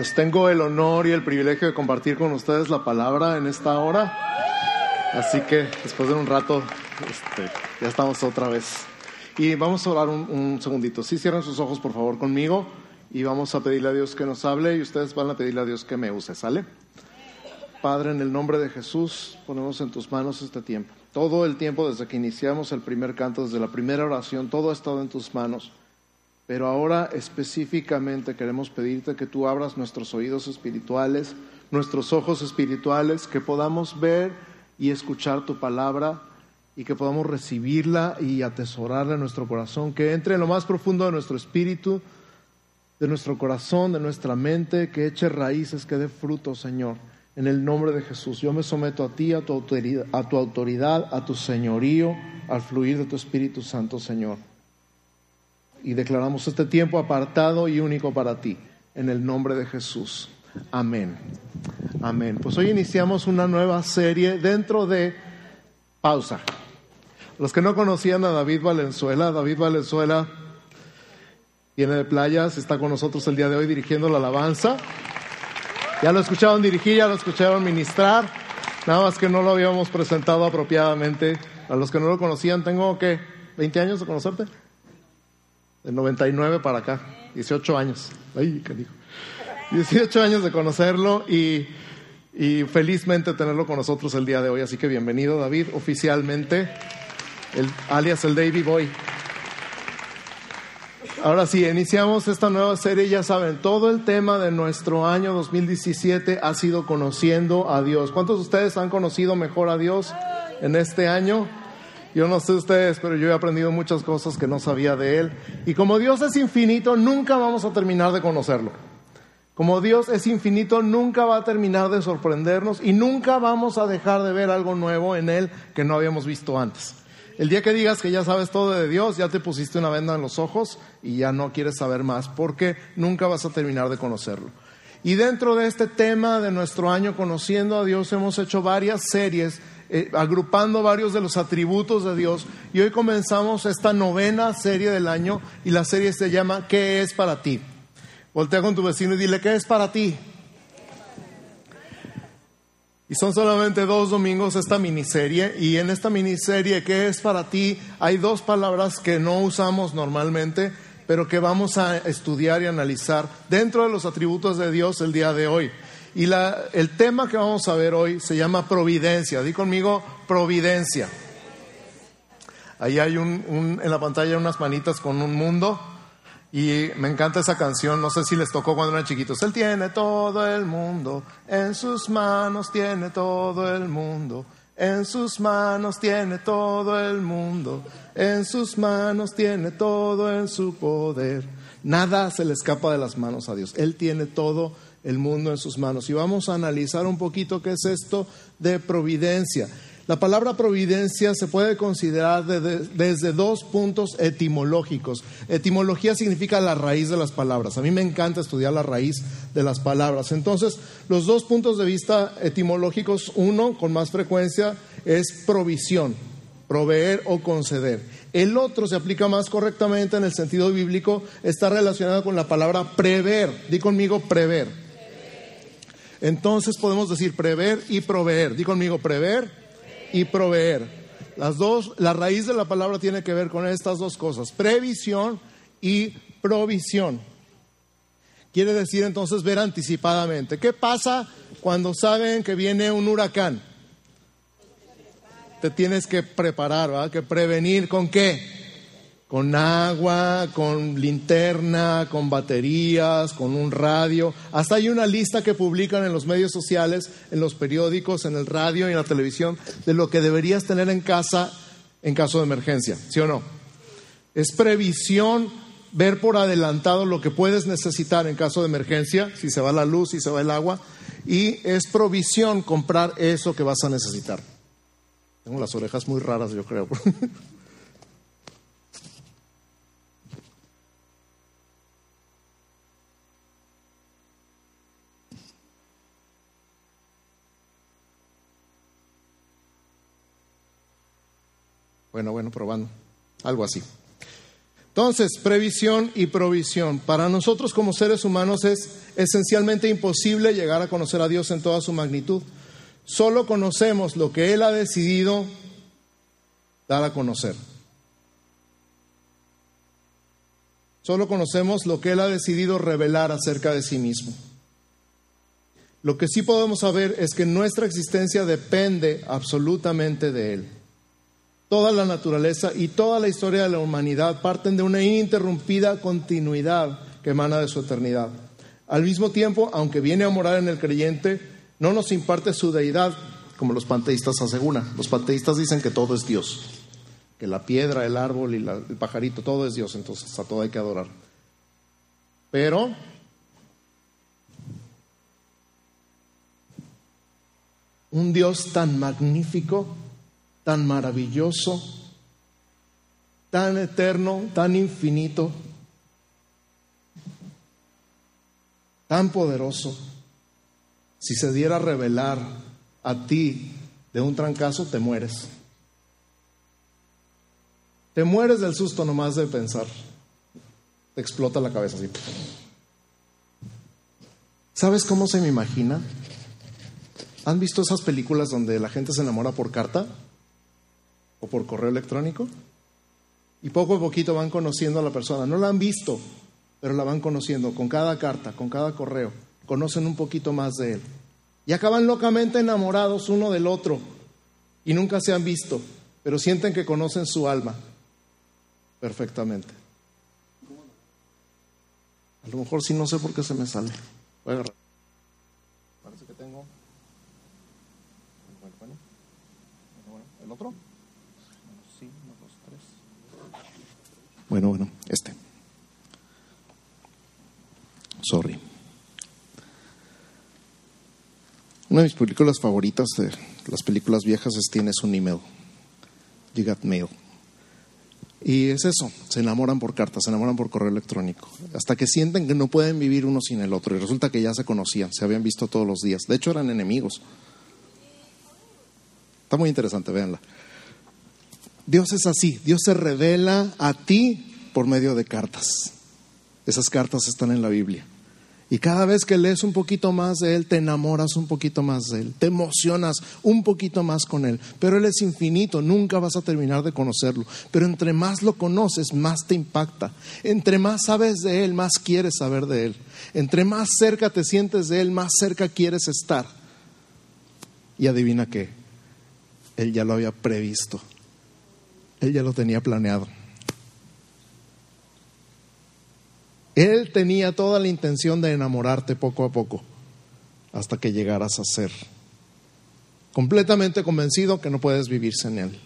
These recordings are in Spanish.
Pues tengo el honor y el privilegio de compartir con ustedes la palabra en esta hora. Así que después de un rato, este, ya estamos otra vez. Y vamos a orar un, un segundito. Sí, cierren sus ojos por favor conmigo y vamos a pedirle a Dios que nos hable y ustedes van a pedirle a Dios que me use, ¿sale? Padre, en el nombre de Jesús, ponemos en tus manos este tiempo. Todo el tiempo desde que iniciamos el primer canto, desde la primera oración, todo ha estado en tus manos. Pero ahora específicamente queremos pedirte que tú abras nuestros oídos espirituales, nuestros ojos espirituales, que podamos ver y escuchar tu palabra y que podamos recibirla y atesorarla en nuestro corazón, que entre en lo más profundo de nuestro espíritu, de nuestro corazón, de nuestra mente, que eche raíces, que dé fruto, Señor. En el nombre de Jesús, yo me someto a ti, a tu autoridad, a tu, autoridad, a tu señorío, al fluir de tu Espíritu Santo, Señor y declaramos este tiempo apartado y único para ti, en el nombre de Jesús. Amén. Amén. Pues hoy iniciamos una nueva serie dentro de pausa. Los que no conocían a David Valenzuela, David Valenzuela viene de playas, está con nosotros el día de hoy dirigiendo la alabanza. Ya lo escucharon dirigir, ya lo escucharon ministrar, nada más que no lo habíamos presentado apropiadamente. A los que no lo conocían, tengo que 20 años de conocerte. De 99 para acá, 18 años. Ay, qué dijo. 18 años de conocerlo y, y, felizmente tenerlo con nosotros el día de hoy. Así que bienvenido, David, oficialmente, el, alias el Davy Boy. Ahora sí, iniciamos esta nueva serie. Ya saben, todo el tema de nuestro año 2017 ha sido conociendo a Dios. ¿Cuántos de ustedes han conocido mejor a Dios en este año? Yo no sé ustedes, pero yo he aprendido muchas cosas que no sabía de Él. Y como Dios es infinito, nunca vamos a terminar de conocerlo. Como Dios es infinito, nunca va a terminar de sorprendernos y nunca vamos a dejar de ver algo nuevo en Él que no habíamos visto antes. El día que digas que ya sabes todo de Dios, ya te pusiste una venda en los ojos y ya no quieres saber más, porque nunca vas a terminar de conocerlo. Y dentro de este tema de nuestro año conociendo a Dios, hemos hecho varias series eh, agrupando varios de los atributos de Dios. Y hoy comenzamos esta novena serie del año y la serie se llama ¿Qué es para ti? Voltea con tu vecino y dile ¿Qué es para ti? Y son solamente dos domingos esta miniserie y en esta miniserie ¿Qué es para ti? Hay dos palabras que no usamos normalmente, pero que vamos a estudiar y analizar dentro de los atributos de Dios el día de hoy. Y el tema que vamos a ver hoy se llama providencia. Di conmigo, providencia. Ahí hay un, en la pantalla unas manitas con un mundo. Y me encanta esa canción, no sé si les tocó cuando eran chiquitos. Él tiene todo el mundo, en sus manos tiene todo el mundo, en sus manos tiene todo el mundo, en sus manos tiene todo en su poder. Nada se le escapa de las manos a Dios. Él tiene todo el mundo en sus manos. Y vamos a analizar un poquito qué es esto de providencia. La palabra providencia se puede considerar desde dos puntos etimológicos. Etimología significa la raíz de las palabras. A mí me encanta estudiar la raíz de las palabras. Entonces, los dos puntos de vista etimológicos, uno con más frecuencia es provisión, proveer o conceder. El otro se aplica más correctamente en el sentido bíblico, está relacionado con la palabra prever. Di conmigo prever. Entonces podemos decir prever y proveer. Di conmigo, prever y proveer. Las dos, la raíz de la palabra tiene que ver con estas dos cosas, previsión y provisión. Quiere decir entonces ver anticipadamente. ¿Qué pasa cuando saben que viene un huracán? Te tienes que preparar, ¿verdad? Que prevenir con qué? Con agua, con linterna, con baterías, con un radio. Hasta hay una lista que publican en los medios sociales, en los periódicos, en el radio y en la televisión de lo que deberías tener en casa en caso de emergencia, ¿sí o no? Es previsión ver por adelantado lo que puedes necesitar en caso de emergencia, si se va la luz, si se va el agua, y es provisión comprar eso que vas a necesitar. Tengo las orejas muy raras, yo creo. Bueno, bueno, probando. Algo así. Entonces, previsión y provisión. Para nosotros como seres humanos es esencialmente imposible llegar a conocer a Dios en toda su magnitud. Solo conocemos lo que Él ha decidido dar a conocer. Solo conocemos lo que Él ha decidido revelar acerca de sí mismo. Lo que sí podemos saber es que nuestra existencia depende absolutamente de Él. Toda la naturaleza y toda la historia de la humanidad parten de una ininterrumpida continuidad que emana de su eternidad. Al mismo tiempo, aunque viene a morar en el creyente, no nos imparte su deidad, como los panteístas aseguran. Los panteístas dicen que todo es Dios, que la piedra, el árbol y el pajarito, todo es Dios, entonces a todo hay que adorar. Pero un Dios tan magnífico, tan maravilloso, tan eterno, tan infinito, tan poderoso, si se diera a revelar a ti de un trancazo, te mueres. Te mueres del susto nomás de pensar. Te explota la cabeza así. ¿Sabes cómo se me imagina? ¿Han visto esas películas donde la gente se enamora por carta o por correo electrónico? Y poco a poquito van conociendo a la persona. No la han visto, pero la van conociendo con cada carta, con cada correo. Conocen un poquito más de él. Y acaban locamente enamorados uno del otro. Y nunca se han visto, pero sienten que conocen su alma perfectamente. A lo mejor sí no sé por qué se me sale. Voy a agarrar. Parece que tengo. ¿El otro? Sí, uno, dos, tres. Bueno, bueno, este. Sorry. Una de mis películas favoritas de las películas viejas es Tienes un email. You got mail. Y es eso, se enamoran por cartas, se enamoran por correo electrónico, hasta que sienten que no pueden vivir uno sin el otro. Y resulta que ya se conocían, se habían visto todos los días. De hecho, eran enemigos. Está muy interesante, véanla. Dios es así, Dios se revela a ti por medio de cartas. Esas cartas están en la Biblia. Y cada vez que lees un poquito más de Él, te enamoras un poquito más de Él, te emocionas un poquito más con Él. Pero Él es infinito, nunca vas a terminar de conocerlo. Pero entre más lo conoces, más te impacta. Entre más sabes de Él, más quieres saber de Él. Entre más cerca te sientes de Él, más cerca quieres estar. Y adivina qué, Él ya lo había previsto. Él ya lo tenía planeado. Él tenía toda la intención de enamorarte poco a poco hasta que llegaras a ser completamente convencido que no puedes vivir sin Él.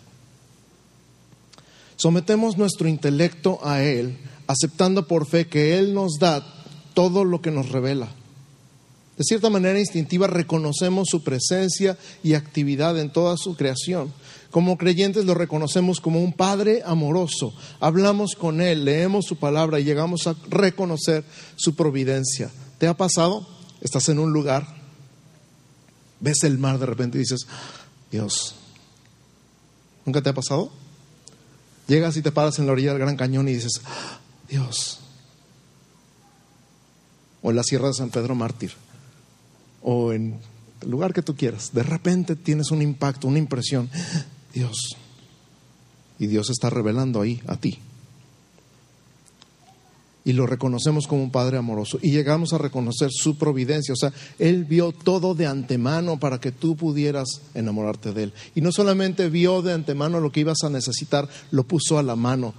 Sometemos nuestro intelecto a Él, aceptando por fe que Él nos da todo lo que nos revela. De cierta manera instintiva reconocemos su presencia y actividad en toda su creación. Como creyentes lo reconocemos como un Padre amoroso. Hablamos con Él, leemos su palabra y llegamos a reconocer su providencia. ¿Te ha pasado? Estás en un lugar, ves el mar de repente y dices, Dios, ¿nunca te ha pasado? Llegas y te paras en la orilla del Gran Cañón y dices, Dios. O en la Sierra de San Pedro Mártir o en el lugar que tú quieras, de repente tienes un impacto, una impresión, Dios, y Dios está revelando ahí a ti. Y lo reconocemos como un Padre amoroso. Y llegamos a reconocer su providencia. O sea, Él vio todo de antemano para que tú pudieras enamorarte de Él. Y no solamente vio de antemano lo que ibas a necesitar, lo puso a la mano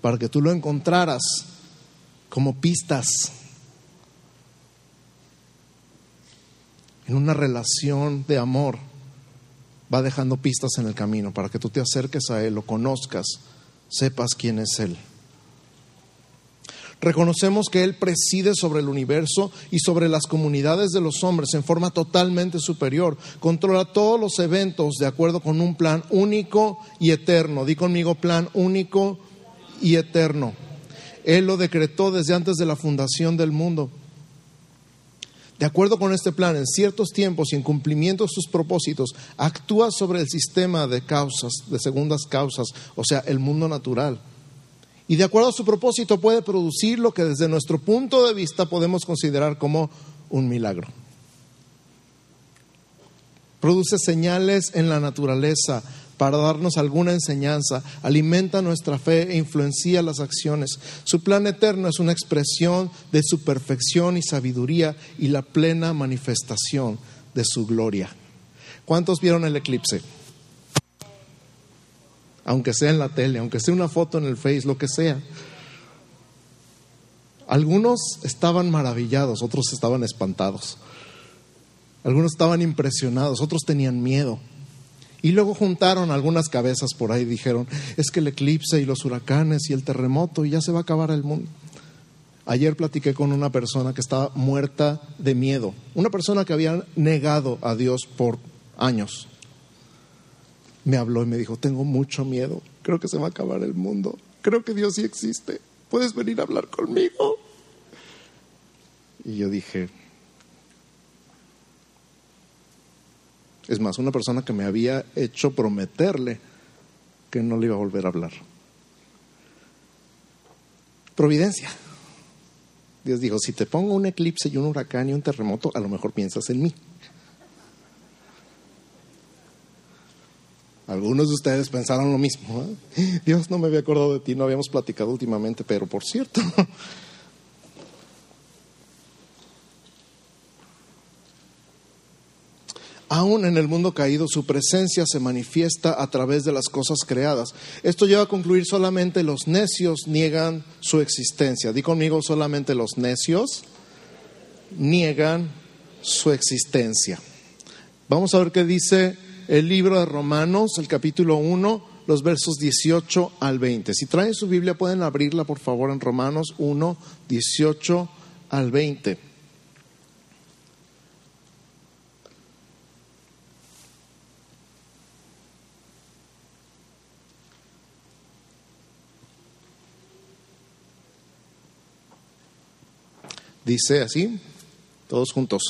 para que tú lo encontraras como pistas en una relación de amor, va dejando pistas en el camino para que tú te acerques a Él, lo conozcas, sepas quién es Él. Reconocemos que Él preside sobre el universo y sobre las comunidades de los hombres en forma totalmente superior. Controla todos los eventos de acuerdo con un plan único y eterno. Di conmigo plan único y eterno. Él lo decretó desde antes de la fundación del mundo. De acuerdo con este plan, en ciertos tiempos y en cumplimiento de sus propósitos, actúa sobre el sistema de causas, de segundas causas, o sea, el mundo natural. Y de acuerdo a su propósito puede producir lo que desde nuestro punto de vista podemos considerar como un milagro. Produce señales en la naturaleza para darnos alguna enseñanza, alimenta nuestra fe e influencia las acciones. Su plan eterno es una expresión de su perfección y sabiduría y la plena manifestación de su gloria. ¿Cuántos vieron el eclipse? Aunque sea en la tele, aunque sea una foto en el Face, lo que sea. Algunos estaban maravillados, otros estaban espantados. Algunos estaban impresionados, otros tenían miedo. Y luego juntaron algunas cabezas por ahí y dijeron, es que el eclipse y los huracanes y el terremoto y ya se va a acabar el mundo. Ayer platiqué con una persona que estaba muerta de miedo, una persona que había negado a Dios por años. Me habló y me dijo, tengo mucho miedo, creo que se va a acabar el mundo, creo que Dios sí existe, puedes venir a hablar conmigo. Y yo dije, Es más, una persona que me había hecho prometerle que no le iba a volver a hablar. Providencia. Dios dijo, si te pongo un eclipse y un huracán y un terremoto, a lo mejor piensas en mí. Algunos de ustedes pensaron lo mismo. ¿eh? Dios no me había acordado de ti, no habíamos platicado últimamente, pero por cierto, Aún en el mundo caído, su presencia se manifiesta a través de las cosas creadas. Esto lleva a concluir solamente los necios niegan su existencia. Di conmigo, solamente los necios niegan su existencia. Vamos a ver qué dice el libro de Romanos, el capítulo 1, los versos 18 al 20. Si traen su Biblia, pueden abrirla, por favor, en Romanos 1, 18 al 20. Dice así, todos juntos.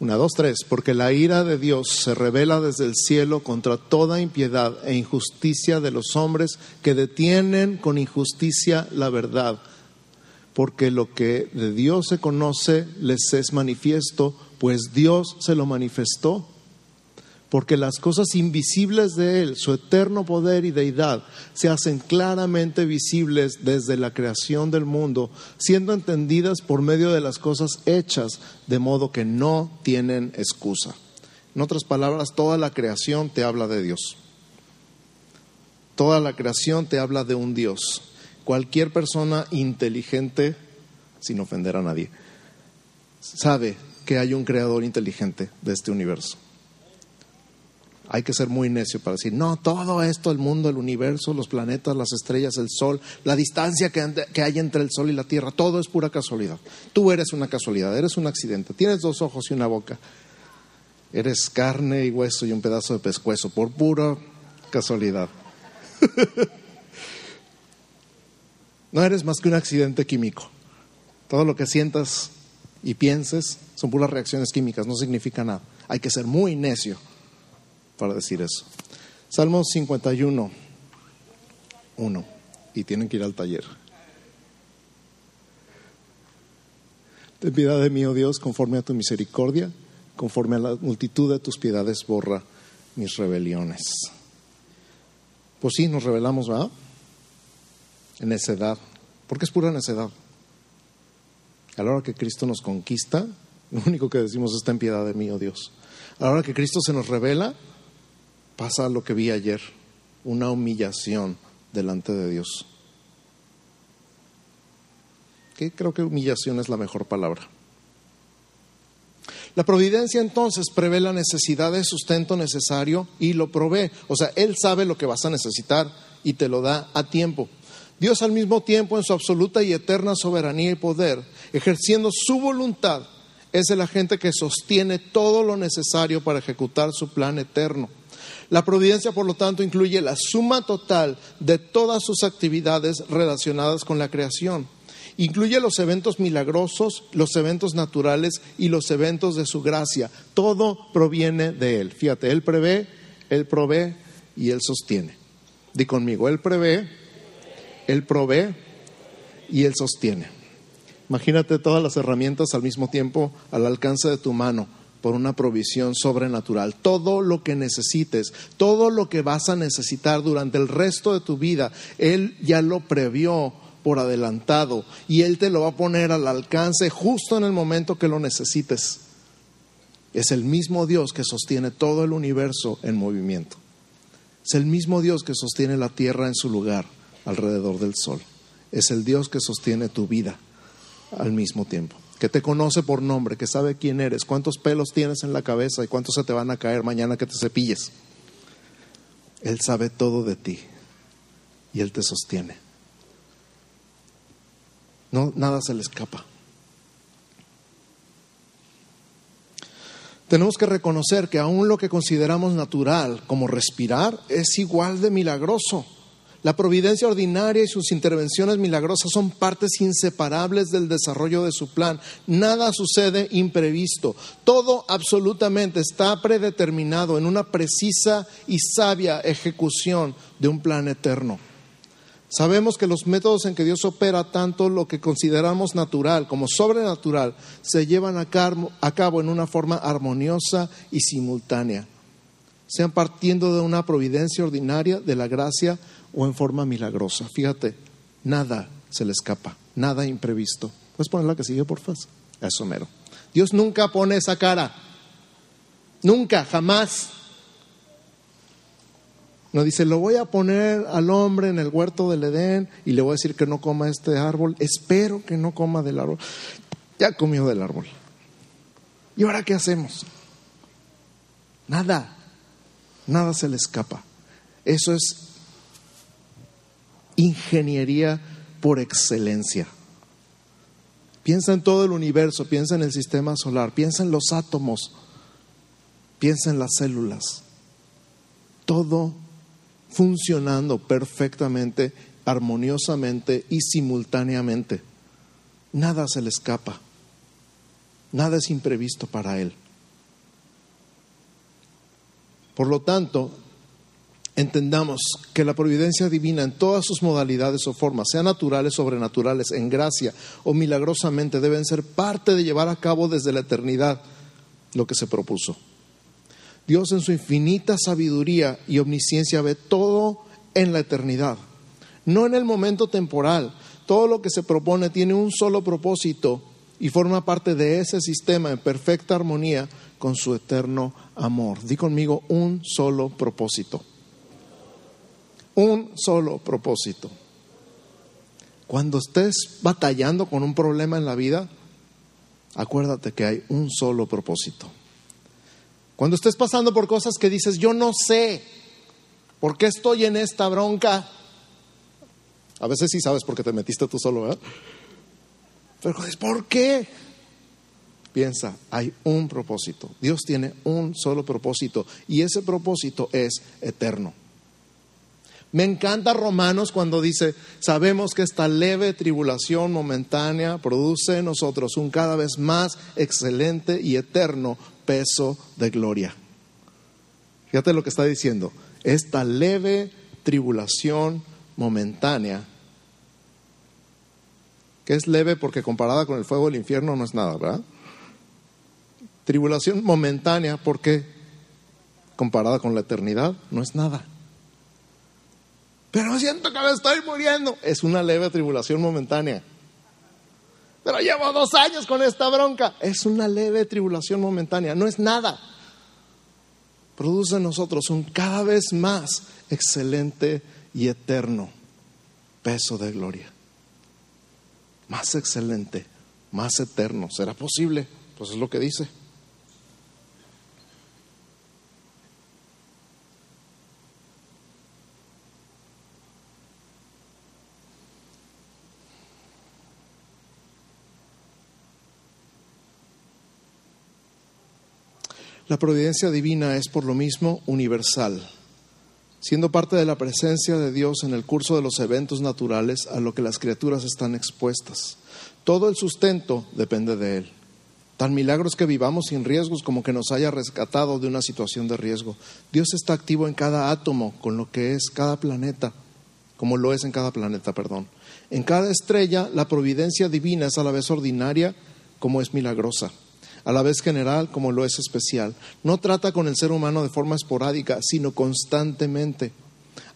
Una, dos, tres. Porque la ira de Dios se revela desde el cielo contra toda impiedad e injusticia de los hombres que detienen con injusticia la verdad. Porque lo que de Dios se conoce les es manifiesto, pues Dios se lo manifestó porque las cosas invisibles de Él, su eterno poder y deidad, se hacen claramente visibles desde la creación del mundo, siendo entendidas por medio de las cosas hechas, de modo que no tienen excusa. En otras palabras, toda la creación te habla de Dios. Toda la creación te habla de un Dios. Cualquier persona inteligente, sin ofender a nadie, sabe que hay un creador inteligente de este universo. Hay que ser muy necio para decir, no, todo esto, el mundo, el universo, los planetas, las estrellas, el sol, la distancia que, hay entre el sol y la tierra, todo es pura casualidad. Tú eres una casualidad, eres un accidente. Tienes dos ojos y una boca. Eres carne y hueso y un pedazo de pescuezo, por pura casualidad. no eres más que un accidente químico. Todo lo que sientas y pienses son puras reacciones químicas, no significa nada. Hay que ser muy necio para decir eso. Salmo 51, 1. Y tienen que ir al taller. Ten piedad de mí, oh Dios, conforme a tu misericordia, conforme a la multitud de tus piedades, borra mis rebeliones. Pues sí, nos rebelamos, ¿verdad? En necedad. Porque es pura necedad. A la hora que Cristo nos conquista, lo único que decimos es ten piedad de mí, oh Dios. A la hora que Cristo se nos revela, pasa lo que vi ayer, una humillación delante de Dios. Que creo que humillación es la mejor palabra. La providencia entonces prevé la necesidad de sustento necesario y lo provee. O sea, Él sabe lo que vas a necesitar y te lo da a tiempo. Dios al mismo tiempo en su absoluta y eterna soberanía y poder, ejerciendo su voluntad, es el agente que sostiene todo lo necesario para ejecutar su plan eterno. La providencia, por lo tanto, incluye la suma total de todas sus actividades relacionadas con la creación. Incluye los eventos milagrosos, los eventos naturales y los eventos de su gracia. Todo proviene de Él. Fíjate, Él prevé, Él provee y Él sostiene. Di conmigo, Él prevé, Él provee y Él sostiene. Imagínate todas las herramientas al mismo tiempo al alcance de tu mano por una provisión sobrenatural. Todo lo que necesites, todo lo que vas a necesitar durante el resto de tu vida, Él ya lo previó por adelantado y Él te lo va a poner al alcance justo en el momento que lo necesites. Es el mismo Dios que sostiene todo el universo en movimiento. Es el mismo Dios que sostiene la tierra en su lugar alrededor del sol. Es el Dios que sostiene tu vida al mismo tiempo que te conoce por nombre, que sabe quién eres, cuántos pelos tienes en la cabeza y cuántos se te van a caer mañana que te cepilles. Él sabe todo de ti y Él te sostiene. No, nada se le escapa. Tenemos que reconocer que aún lo que consideramos natural, como respirar, es igual de milagroso. La providencia ordinaria y sus intervenciones milagrosas son partes inseparables del desarrollo de su plan. Nada sucede imprevisto. Todo absolutamente está predeterminado en una precisa y sabia ejecución de un plan eterno. Sabemos que los métodos en que Dios opera, tanto lo que consideramos natural como sobrenatural, se llevan a cabo en una forma armoniosa y simultánea, sean partiendo de una providencia ordinaria, de la gracia o en forma milagrosa. Fíjate, nada se le escapa, nada imprevisto. ¿Puedes poner la que sigue, por favor? Eso mero. Dios nunca pone esa cara. Nunca, jamás. No dice, lo voy a poner al hombre en el huerto del Edén y le voy a decir que no coma este árbol. Espero que no coma del árbol. Ya comió del árbol. ¿Y ahora qué hacemos? Nada. Nada se le escapa. Eso es ingeniería por excelencia. Piensa en todo el universo, piensa en el sistema solar, piensa en los átomos, piensa en las células. Todo funcionando perfectamente, armoniosamente y simultáneamente. Nada se le escapa. Nada es imprevisto para Él. Por lo tanto, entendamos que la providencia divina en todas sus modalidades o formas, sean naturales, sobrenaturales, en gracia o milagrosamente, deben ser parte de llevar a cabo desde la eternidad lo que se propuso. Dios en su infinita sabiduría y omnisciencia ve todo en la eternidad, no en el momento temporal. Todo lo que se propone tiene un solo propósito y forma parte de ese sistema en perfecta armonía con su eterno amor. Di conmigo un solo propósito un solo propósito. Cuando estés batallando con un problema en la vida, acuérdate que hay un solo propósito. Cuando estés pasando por cosas que dices, yo no sé por qué estoy en esta bronca, a veces sí sabes por qué te metiste tú solo, ¿verdad? Pero ¿por qué? Piensa, hay un propósito. Dios tiene un solo propósito y ese propósito es eterno. Me encanta Romanos cuando dice, sabemos que esta leve tribulación momentánea produce en nosotros un cada vez más excelente y eterno peso de gloria. Fíjate lo que está diciendo, esta leve tribulación momentánea, que es leve porque comparada con el fuego del infierno no es nada, ¿verdad? Tribulación momentánea porque comparada con la eternidad no es nada pero siento que me estoy muriendo. Es una leve tribulación momentánea. Pero llevo dos años con esta bronca. Es una leve tribulación momentánea, no es nada. Produce en nosotros un cada vez más excelente y eterno peso de gloria. Más excelente, más eterno. ¿Será posible? Pues es lo que dice. La providencia divina es por lo mismo universal, siendo parte de la presencia de Dios en el curso de los eventos naturales a lo que las criaturas están expuestas. Todo el sustento depende de Él. Tan milagros que vivamos sin riesgos como que nos haya rescatado de una situación de riesgo. Dios está activo en cada átomo, con lo que es cada planeta, como lo es en cada planeta, perdón. En cada estrella, la providencia divina es a la vez ordinaria como es milagrosa, a la vez general como lo es especial. No trata con el ser humano de forma esporádica, sino constantemente.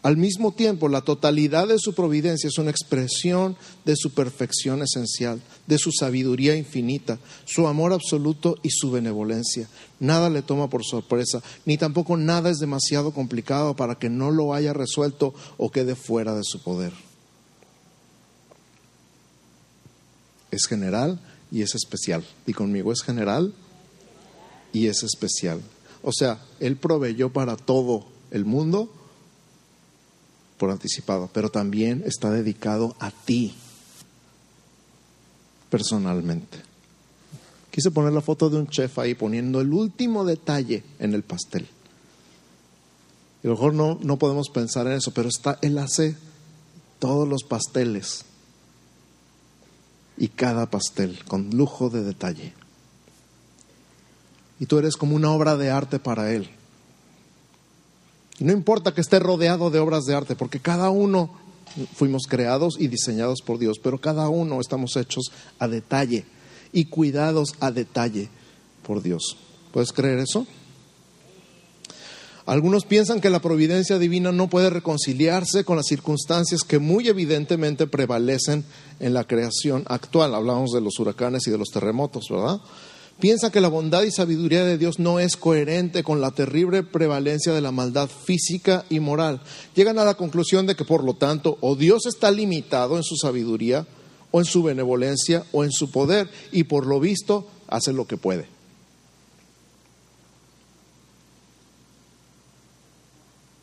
Al mismo tiempo, la totalidad de su providencia es una expresión de su perfección esencial, de su sabiduría infinita, su amor absoluto y su benevolencia. Nada le toma por sorpresa, ni tampoco nada es demasiado complicado para que no lo haya resuelto o quede fuera de su poder. Es general y es especial. Y conmigo es general y es especial. O sea, Él proveyó para todo el mundo por anticipado, pero también está dedicado a ti personalmente. Quise poner la foto de un chef ahí poniendo el último detalle en el pastel. Y a lo mejor no, no podemos pensar en eso, pero está, él hace todos los pasteles y cada pastel con lujo de detalle. Y tú eres como una obra de arte para él. Y no importa que esté rodeado de obras de arte, porque cada uno fuimos creados y diseñados por Dios, pero cada uno estamos hechos a detalle y cuidados a detalle por Dios. ¿Puedes creer eso? Algunos piensan que la providencia divina no puede reconciliarse con las circunstancias que muy evidentemente prevalecen en la creación actual. Hablamos de los huracanes y de los terremotos, ¿verdad? piensa que la bondad y sabiduría de Dios no es coherente con la terrible prevalencia de la maldad física y moral. Llegan a la conclusión de que, por lo tanto, o Dios está limitado en su sabiduría, o en su benevolencia, o en su poder, y por lo visto hace lo que puede.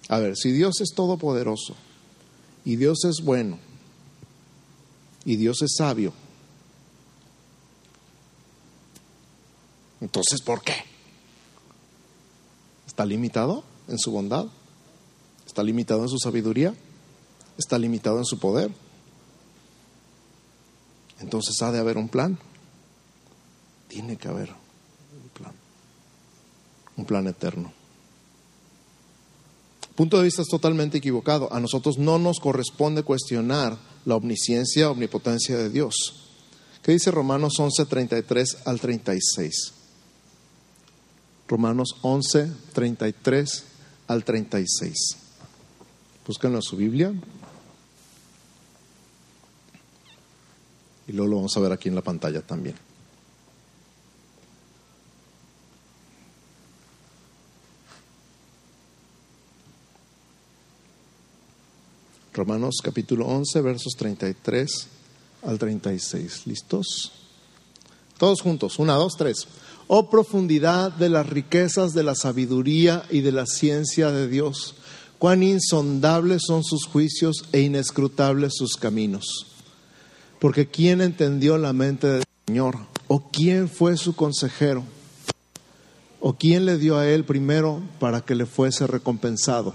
A ver, si Dios es todopoderoso, y Dios es bueno, y Dios es sabio, Entonces, ¿por qué? ¿Está limitado en su bondad? ¿Está limitado en su sabiduría? ¿Está limitado en su poder? Entonces ha de haber un plan. Tiene que haber un plan. Un plan eterno. Punto de vista es totalmente equivocado. A nosotros no nos corresponde cuestionar la omnisciencia, omnipotencia de Dios. ¿Qué dice Romanos 11, 33 al 36? Romanos 11, 33 al 36. Búsquenlo en su Biblia. Y luego lo vamos a ver aquí en la pantalla también. Romanos capítulo 11, versos 33 al 36. ¿Listos? Todos juntos. Una, dos, tres. Oh profundidad de las riquezas de la sabiduría y de la ciencia de Dios, cuán insondables son sus juicios e inescrutables sus caminos. Porque ¿quién entendió la mente del Señor? ¿O quién fue su consejero? ¿O quién le dio a él primero para que le fuese recompensado?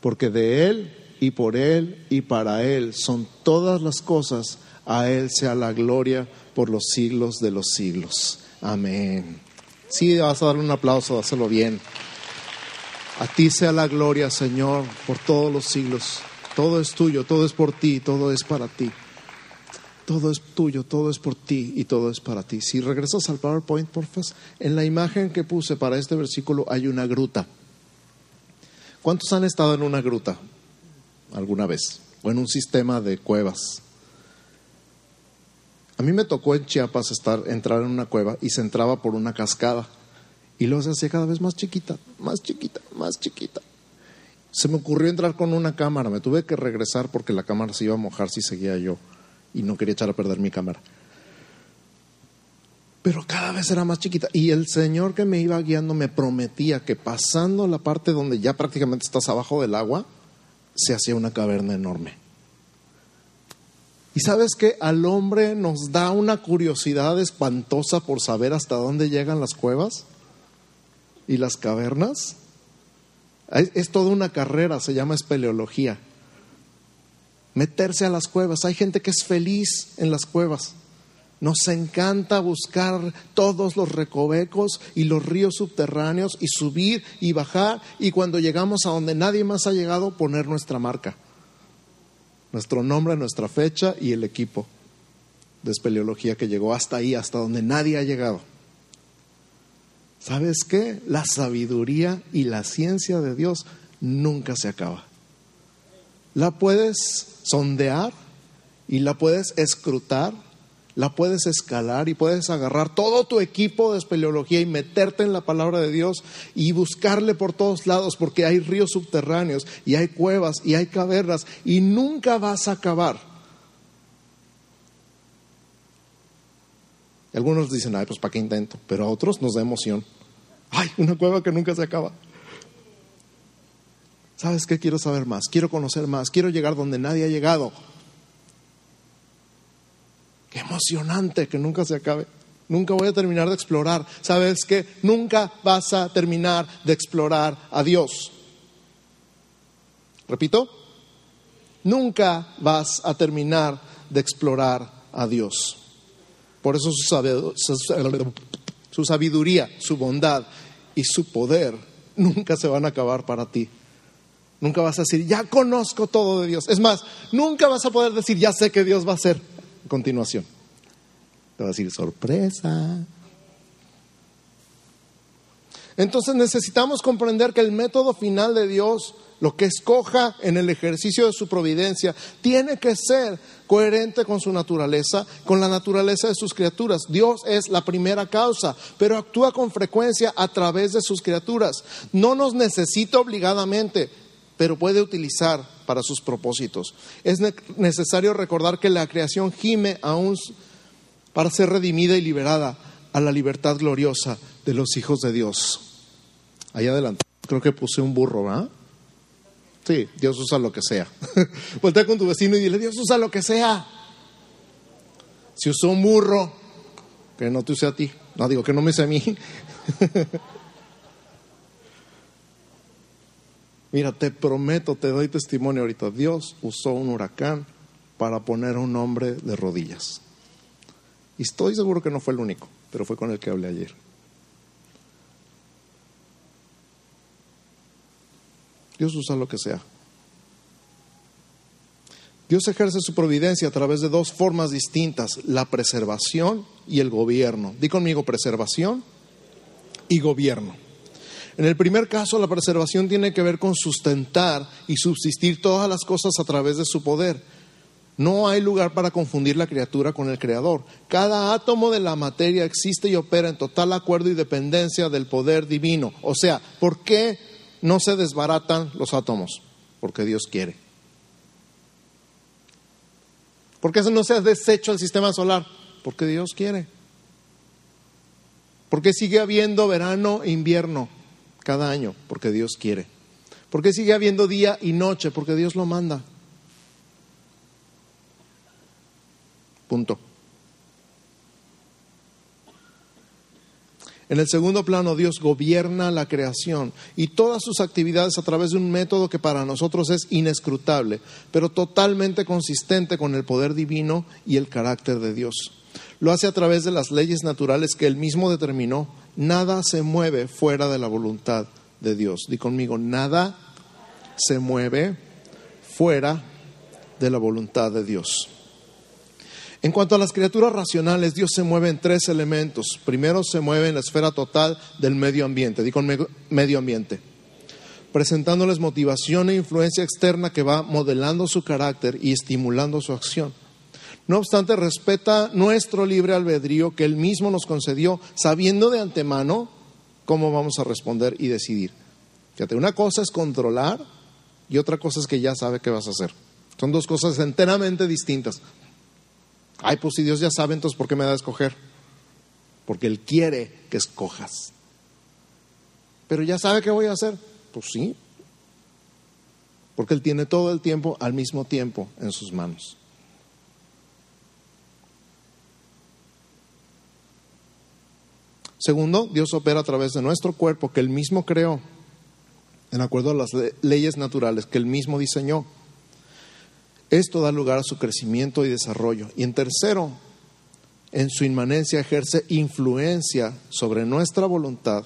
Porque de él y por él y para él son todas las cosas, a él sea la gloria por los siglos de los siglos. Amén. Sí, vas a darle un aplauso, hacerlo bien. A ti sea la gloria, Señor, por todos los siglos. Todo es tuyo, todo es por ti, todo es para ti. Todo es tuyo, todo es por ti y todo es para ti. Si regresas al PowerPoint, porfa, en la imagen que puse para este versículo hay una gruta. ¿Cuántos han estado en una gruta alguna vez? O en un sistema de cuevas. A mí me tocó en Chiapas estar, entrar en una cueva y se entraba por una cascada. Y luego se hacía cada vez más chiquita, más chiquita, más chiquita. Se me ocurrió entrar con una cámara. Me tuve que regresar porque la cámara se iba a mojar si seguía yo. Y no quería echar a perder mi cámara. Pero cada vez era más chiquita. Y el Señor que me iba guiando me prometía que pasando la parte donde ya prácticamente estás abajo del agua, se hacía una caverna enorme. Y sabes que al hombre nos da una curiosidad espantosa por saber hasta dónde llegan las cuevas y las cavernas. Es, toda una carrera, se llama espeleología. Meterse a las cuevas. Hay gente que es feliz en las cuevas. Nos encanta buscar todos los recovecos y los ríos subterráneos y subir y bajar y cuando llegamos a donde nadie más ha llegado poner nuestra marca. nuestro nombre, nuestra fecha y el equipo de espeleología que llegó hasta ahí, hasta donde nadie ha llegado. ¿Sabes qué? La sabiduría y la ciencia de Dios nunca se acaba. La puedes sondear y la puedes escrutar, la puedes escalar y puedes agarrar todo tu equipo de espeleología y meterte en la palabra de Dios y buscarle por todos lados porque hay ríos subterráneos y hay cuevas y hay cavernas y nunca vas a acabar. algunos dicen, ay, pues para qué intento, pero a otros nos da emoción. Ay, una cueva que nunca se acaba. ¿Sabes qué? Quiero saber más, quiero conocer más, quiero llegar donde nadie ha llegado. Emocionante que nunca se acabe. Nunca voy a terminar de explorar. ¿Sabes qué? Nunca vas a terminar de explorar a Dios. Repito, nunca vas a terminar de explorar a Dios. Por eso su sabiduría, su bondad y su poder nunca se van a acabar para ti. Nunca vas a decir, ya conozco todo de Dios. Es más, nunca vas a poder decir, ya sé que Dios va a hacer continuación. Te va a decir, sorpresa. Entonces necesitamos comprender que el método final de Dios lo que escoja en el ejercicio de su providencia, tiene que ser coherente con su naturaleza, con la naturaleza de sus criaturas. Dios es la primera causa, pero actúa con frecuencia a través de sus criaturas. No nos necesita obligadamente, pero puede utilizar para sus propósitos. Es necesario recordar que la creación gime aún para ser redimida y liberada a la libertad gloriosa de los hijos de Dios. Ahí adelante. Creo que puse un burro, ¿verdad? Sí, Dios usa lo que sea. Voltea con tu vecino y dile, Dios usa lo que sea. Si usó un burro, que no te use a ti. No digo que no me use a mí. Mira, te prometo, te doy testimonio ahorita. Dios usó un huracán para poner a un hombre de rodillas. Y estoy seguro que no fue el único, pero fue con el que hablé ayer. Dios usa lo que sea. Dios ejerce su providencia a través de dos formas distintas, la preservación y el gobierno. Di conmigo preservación y gobierno. En el primer caso, la preservación tiene que ver con sustentar y subsistir todas las cosas a través de su poder. No hay lugar para confundir la criatura con el creador. Cada átomo de la materia existe y opera en total acuerdo y dependencia del poder divino. O sea, ¿por qué no se desbaratan los átomos, porque Dios quiere. ¿Por qué no se ha deshecho el sistema solar? Porque Dios quiere. ¿Por qué sigue habiendo verano e invierno cada año? Porque Dios quiere. ¿Por qué sigue habiendo día y noche? Porque Dios lo manda. Punto. En el segundo plano, Dios gobierna la creación y todas sus actividades a través de un método que para nosotros es inescrutable, pero totalmente consistente con el poder divino y el carácter de Dios. Lo hace a través de las leyes naturales que Él mismo determinó. Nada se mueve fuera de la voluntad de Dios. Di conmigo, nada se mueve fuera de la voluntad de Dios. En cuanto a las criaturas racionales, Dios se mueve en tres elementos. Primero se mueve en la esfera total del medio ambiente, digo medio ambiente, presentándoles motivación e influencia externa que va modelando su carácter y estimulando su acción. No obstante, respeta nuestro libre albedrío que Él mismo nos concedió, sabiendo de antemano cómo vamos a responder y decidir. Fíjate, una cosa es controlar y otra cosa es que ya sabe qué vas a hacer. Son dos cosas enteramente distintas. Ay, pues si Dios ya sabe, entonces ¿por qué me da a escoger? Porque Él quiere que escojas. Pero ya sabe qué voy a hacer. Pues sí. Porque Él tiene todo el tiempo al mismo tiempo en sus manos. Segundo, Dios opera a través de nuestro cuerpo que Él mismo creó, en acuerdo a las leyes naturales que Él mismo diseñó. Esto da lugar a su crecimiento y desarrollo. Y en tercero, en su inmanencia ejerce influencia sobre nuestra voluntad,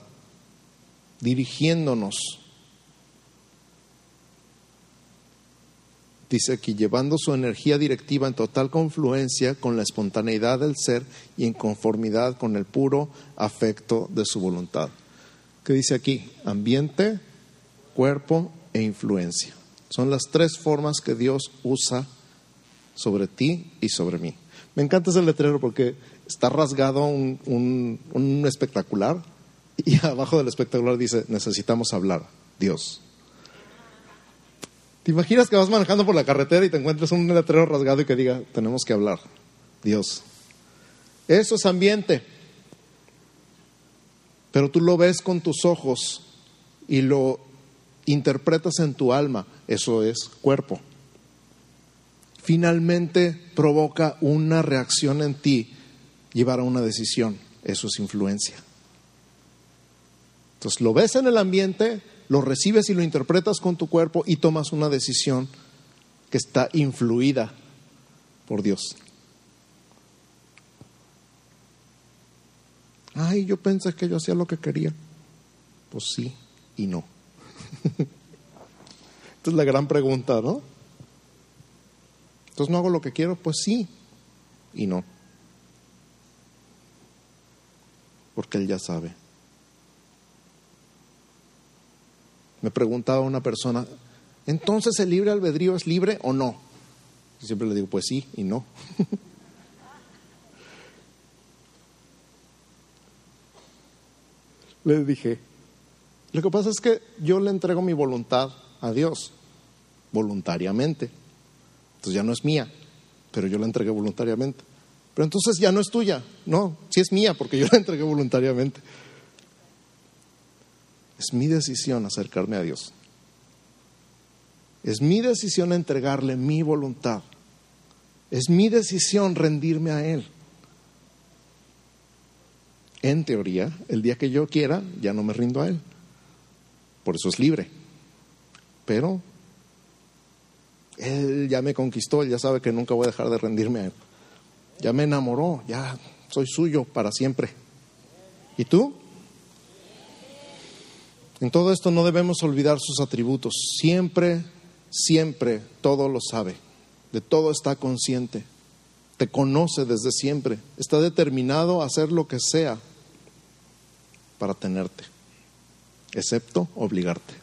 dirigiéndonos dice aquí, llevando su energía directiva en total confluencia con la espontaneidad del ser y en conformidad con el puro afecto de su voluntad. ¿Qué dice aquí? Ambiente, cuerpo e influencia. Son las tres formas que Dios usa sobre ti y sobre mí. Me encanta ese letrero porque está rasgado un, un espectacular y abajo del espectacular dice, necesitamos hablar, Dios. ¿Te imaginas que vas manejando por la carretera y te encuentras un letrero rasgado y que diga, tenemos que hablar, Dios? Eso es ambiente. Pero tú lo ves con tus ojos y lo interpretas en tu alma. Eso es cuerpo. Finalmente provoca una reacción en ti, llevar a una decisión. Eso es influencia. Entonces lo ves en el ambiente, lo recibes y lo interpretas con tu cuerpo y tomas una decisión que está influida por Dios. Ay, yo pensé que yo hacía lo que quería. Pues sí y no. Esta es la gran pregunta, ¿no? Entonces no hago lo que quiero, pues sí y no. Porque Él ya sabe. Me preguntaba una persona, ¿entonces el libre albedrío es libre o no? Y siempre le digo, pues sí y no. le dije, lo que pasa es que yo le entrego mi voluntad a Dios voluntariamente. Entonces ya no es mía, pero yo la entregué voluntariamente. Pero entonces ya no es tuya, no, sí es mía porque yo la entregué voluntariamente. Es mi decisión acercarme a Dios. Es mi decisión entregarle mi voluntad. Es mi decisión rendirme a Él. En teoría, el día que yo quiera, ya no me rindo a Él. Por eso es libre. Pero Él ya me conquistó, Él ya sabe que nunca voy a dejar de rendirme a Él. Ya me enamoró, ya soy suyo para siempre. ¿Y tú? En todo esto no debemos olvidar sus atributos. Siempre, siempre, todo lo sabe. De todo está consciente. Te conoce desde siempre. Está determinado a hacer lo que sea para tenerte, excepto obligarte.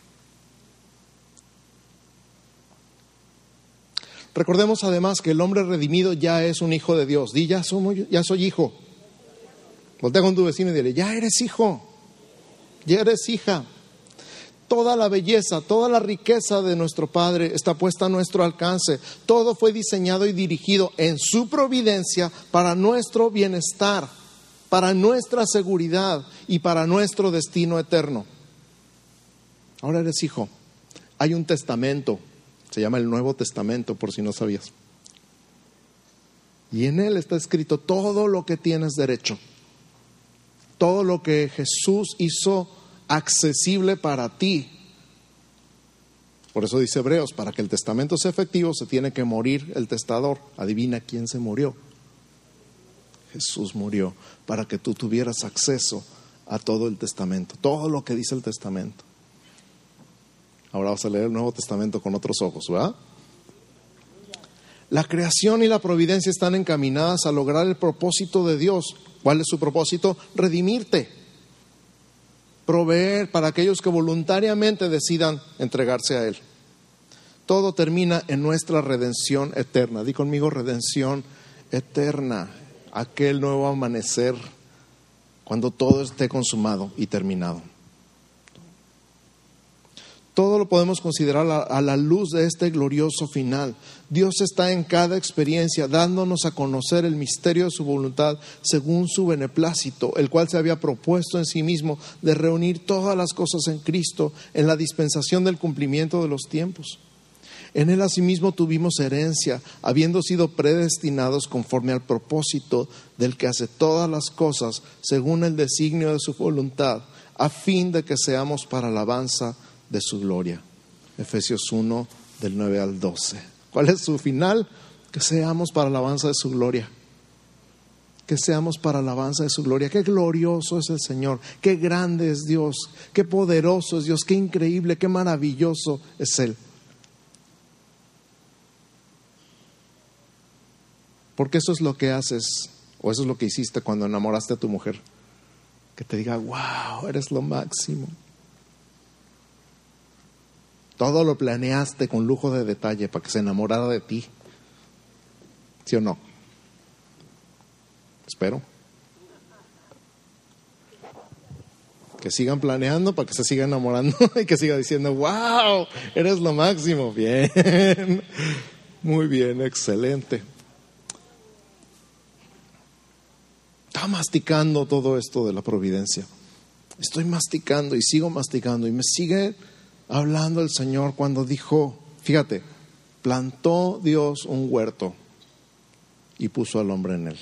Recordemos además que el hombre redimido ya es un hijo de Dios. Di, ya, somos, ya soy hijo. Voltea con tu vecino y dile, ya eres hijo, ya eres hija toda la belleza, toda la riqueza de nuestro Padre está puesta a nuestro alcance. Todo fue diseñado y dirigido en su providencia para nuestro bienestar, para nuestra seguridad y para nuestro destino eterno. Ahora eres hijo. Hay un testamento, se llama el Nuevo Testamento, por si no sabías. Y en él está escrito todo lo que tienes derecho, todo lo que Jesús hizo accesible para ti. Por eso dice Hebreos, para que el testamento sea efectivo se tiene que morir el testador. Adivina quién se murió. Jesús murió para que tú tuvieras acceso a todo el testamento, todo lo que dice el testamento. Ahora vamos a leer el Nuevo Testamento con otros ojos, ¿verdad? La creación y la providencia están encaminadas a lograr el propósito de Dios. ¿Cuál es su propósito? Redimirte proveer para aquellos que voluntariamente decidan entregarse a Él. Todo termina en nuestra redención eterna. Di conmigo redención eterna, aquel nuevo amanecer, cuando todo esté consumado y terminado. Todo lo podemos considerar a la luz de este glorioso final. Dios está en cada experiencia dándonos a conocer el misterio de su voluntad según su beneplácito, el cual se había propuesto en sí mismo de reunir todas las cosas en Cristo en la dispensación del cumplimiento de los tiempos. En él asimismo tuvimos herencia, habiendo sido predestinados conforme al propósito del que hace todas las cosas según el designio de su voluntad, a fin de que seamos para alabanza de su gloria. Efesios 1 del 9 al 12. ¿Cuál es su final? Que seamos para alabanza de su gloria. Que seamos para alabanza de su gloria. Qué glorioso es el Señor, qué grande es Dios, qué poderoso es Dios, qué increíble, qué maravilloso es Él. Porque eso es lo que haces, o eso es lo que hiciste cuando enamoraste a tu mujer. Que te diga, wow, eres lo máximo. Todo lo planeaste con lujo de detalle para que se enamorara de ti. ¿Sí o no? Espero. Que sigan planeando para que se siga enamorando y que siga diciendo, wow, eres lo máximo. Bien, muy bien, excelente. Estaba masticando todo esto de la providencia. Estoy masticando y sigo masticando y me sigue hablando el Señor cuando dijo, fíjate, plantó Dios un huerto y puso al hombre en él.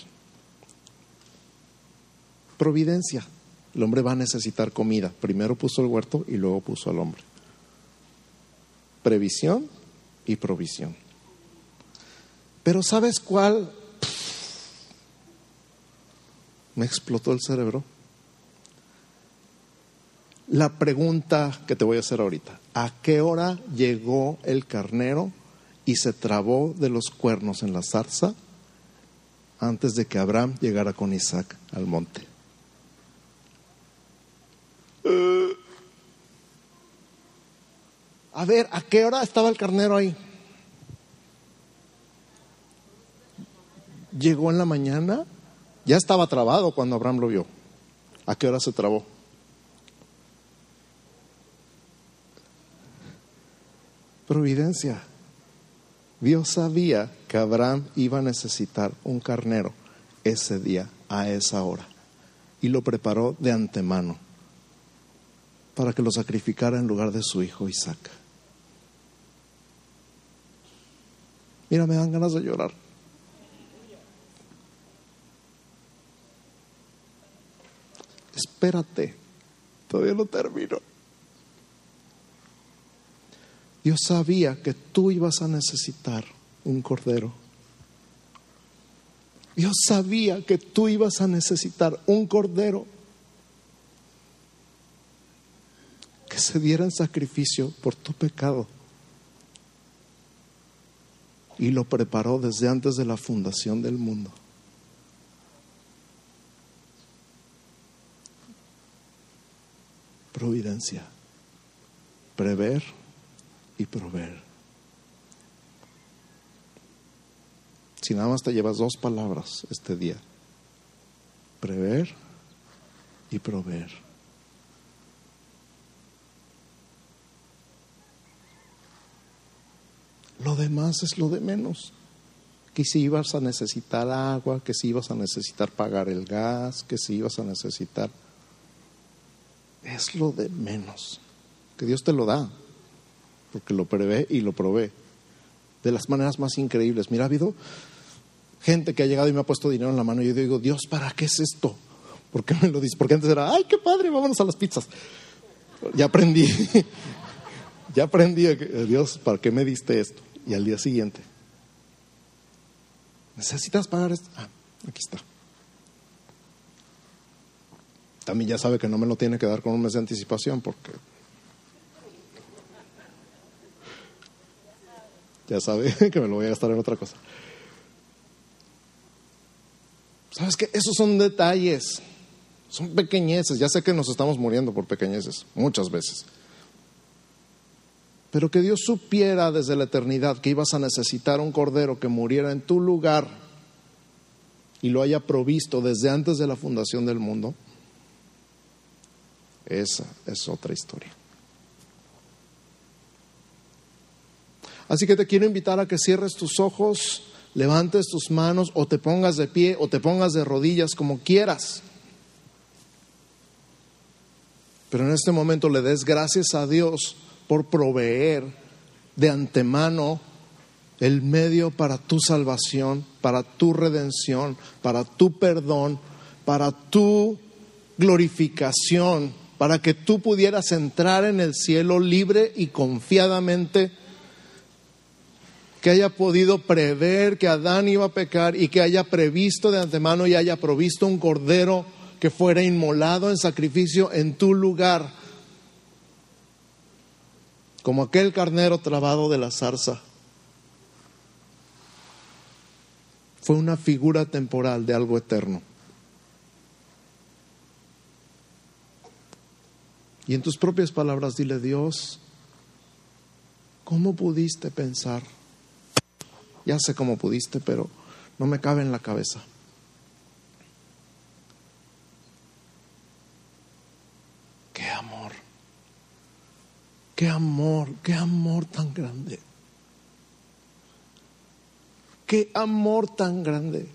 Providencia. El hombre va a necesitar comida. Primero puso el huerto y luego puso al hombre. Previsión y provisión. Pero ¿sabes cuál? Me explotó el cerebro. La pregunta que te voy a hacer ahorita. ¿A qué hora llegó el carnero y se trabó de los cuernos en la zarza antes de que Abraham llegara con Isaac al monte? A ver, ¿a qué hora estaba el carnero ahí? Llegó en la mañana, ya estaba trabado cuando Abraham lo vio. ¿A qué hora se trabó? Providencia. Dios sabía que Abraham iba a necesitar un carnero ese día, a esa hora, y lo preparó de antemano para que lo sacrificara en lugar de su hijo Isaac. Mira, me dan ganas de llorar. Espérate, todavía no termino. Dios sabía que tú ibas a necesitar un cordero. Dios sabía que tú ibas a necesitar un cordero que se diera en sacrificio por tu pecado. Y lo preparó desde antes de la fundación del mundo. Providencia. Prever y proveer. Si nada más te llevas dos palabras este día, prever y proveer. Lo demás es lo de menos. Que si ibas a necesitar agua, que si ibas a necesitar pagar el gas, que si ibas a necesitar... Es lo de menos. Que Dios te lo da porque lo prevé y lo probé de las maneras más increíbles. Mira, ha habido gente que ha llegado y me ha puesto dinero en la mano y yo digo, Dios, ¿para qué es esto? ¿Por qué me lo dices? Porque antes era, ay, qué padre, vámonos a las pizzas. Ya aprendí, ya aprendí, Dios, ¿para qué me diste esto? Y al día siguiente, ¿necesitas pagar esto? Ah, aquí está. También ya sabe que no me lo tiene que dar con un mes de anticipación porque ya sabe que me lo voy a gastar en otra cosa. ¿Sabes qué? Esos son detalles, son pequeñeces. Ya sé que nos estamos muriendo por pequeñeces, muchas veces. Pero que Dios supiera desde la eternidad que ibas a necesitar un cordero que muriera en tu lugar y lo haya provisto desde antes de la fundación del mundo, esa es otra historia. Así que te quiero invitar a que cierres tus ojos, levantes tus manos o te pongas de pie o te pongas de rodillas como quieras. Pero en este momento le des gracias a Dios por proveer de antemano el medio para tu salvación, para tu redención, para tu perdón, para tu glorificación, para que tú pudieras entrar en el cielo libre y confiadamente que haya podido prever que Adán iba a pecar y que haya previsto de antemano y haya provisto un cordero que fuera inmolado en sacrificio en tu lugar, como aquel carnero trabado de la zarza. fue una figura temporal de algo eterno. Y en tus propias palabras dile, Dios, ¿cómo pudiste pensar? Ya sé cómo pudiste, pero no me cabe en la cabeza. Qué amor, qué amor, qué amor tan grande. Qué amor tan grande.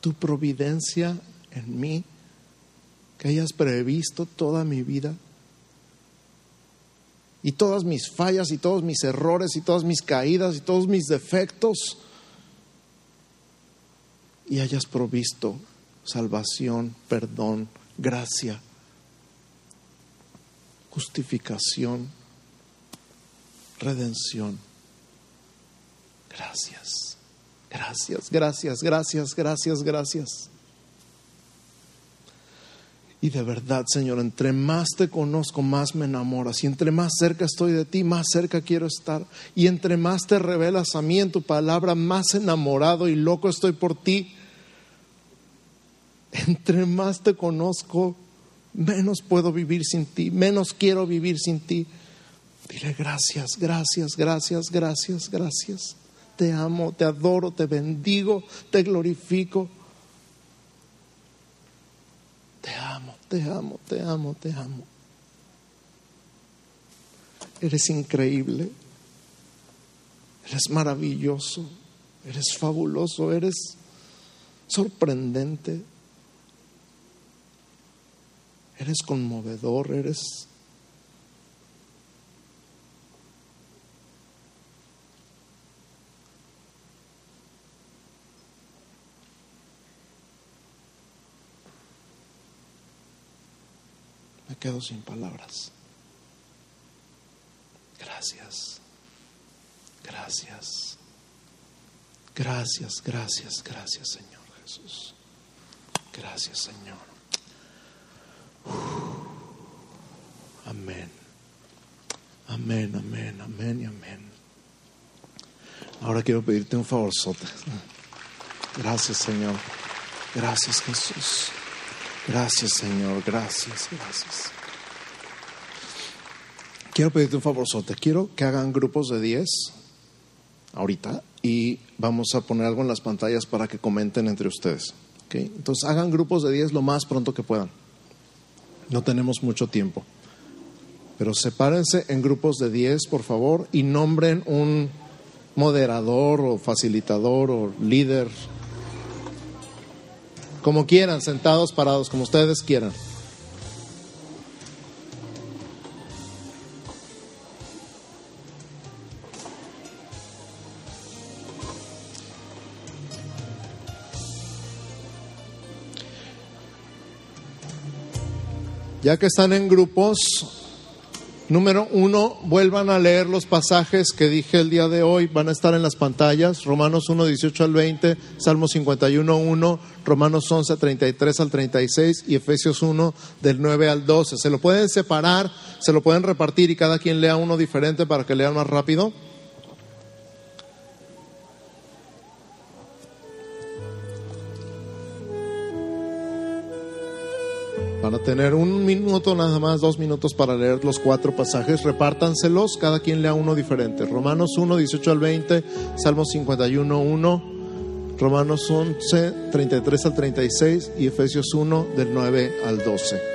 Tu providencia en mí, que hayas previsto toda mi vida y todas mis fallas y todos mis errores y todas mis caídas y todos mis defectos y hayas provisto salvación, perdón, gracia, justificación, redención. Gracias, gracias, gracias, gracias, gracias, gracias. Y de verdad, Señor, entre más te conozco, más me enamoras. Y entre más cerca estoy de ti, más cerca quiero estar. Y entre más te revelas a mí en tu palabra, más enamorado y loco estoy por ti. Entre más te conozco, menos puedo vivir sin ti, menos quiero vivir sin ti. Dile gracias, gracias, gracias, gracias, gracias. Te amo, te adoro, te bendigo, te glorifico. Te amo, te amo, te amo, te amo. Eres increíble. Eres maravilloso. Eres fabuloso. Eres sorprendente. Eres conmovedor. Eres quedo sin palabras. Gracias, gracias, gracias, gracias, gracias Señor Jesús. Gracias Señor. Amén. Amén, amén, amén y amén. Ahora quiero pedirte un favor, Sota. Gracias Señor. Gracias Jesús. Gracias, Señor. Gracias, gracias. Quiero pedirte un favor, Sote. Quiero que hagan grupos de 10 ahorita y vamos a poner algo en las pantallas para que comenten entre ustedes. Entonces, hagan grupos de 10 lo más pronto que puedan. No tenemos mucho tiempo. Pero sepárense en grupos de 10, por favor, y nombren un moderador o facilitador o líder como quieran, sentados, parados, como ustedes quieran. Ya que están en grupos, Número uno, vuelvan a leer los pasajes que dije el día de hoy, van a estar en las pantallas, Romanos 1, 18 al 20, Salmo 51, 1, Romanos 11, 33 al 36 y Efesios 1, del 9 al 12. Se lo pueden separar, se lo pueden repartir y cada quien lea uno diferente para que lean más rápido. Van a tener un minuto nada más, dos minutos para leer los cuatro pasajes. Repártanselos, cada quien lea uno diferente. Romanos 1, 18 al 20, Salmos 51, 1, Romanos 11, 33 al 36 y Efesios 1, del 9 al 12.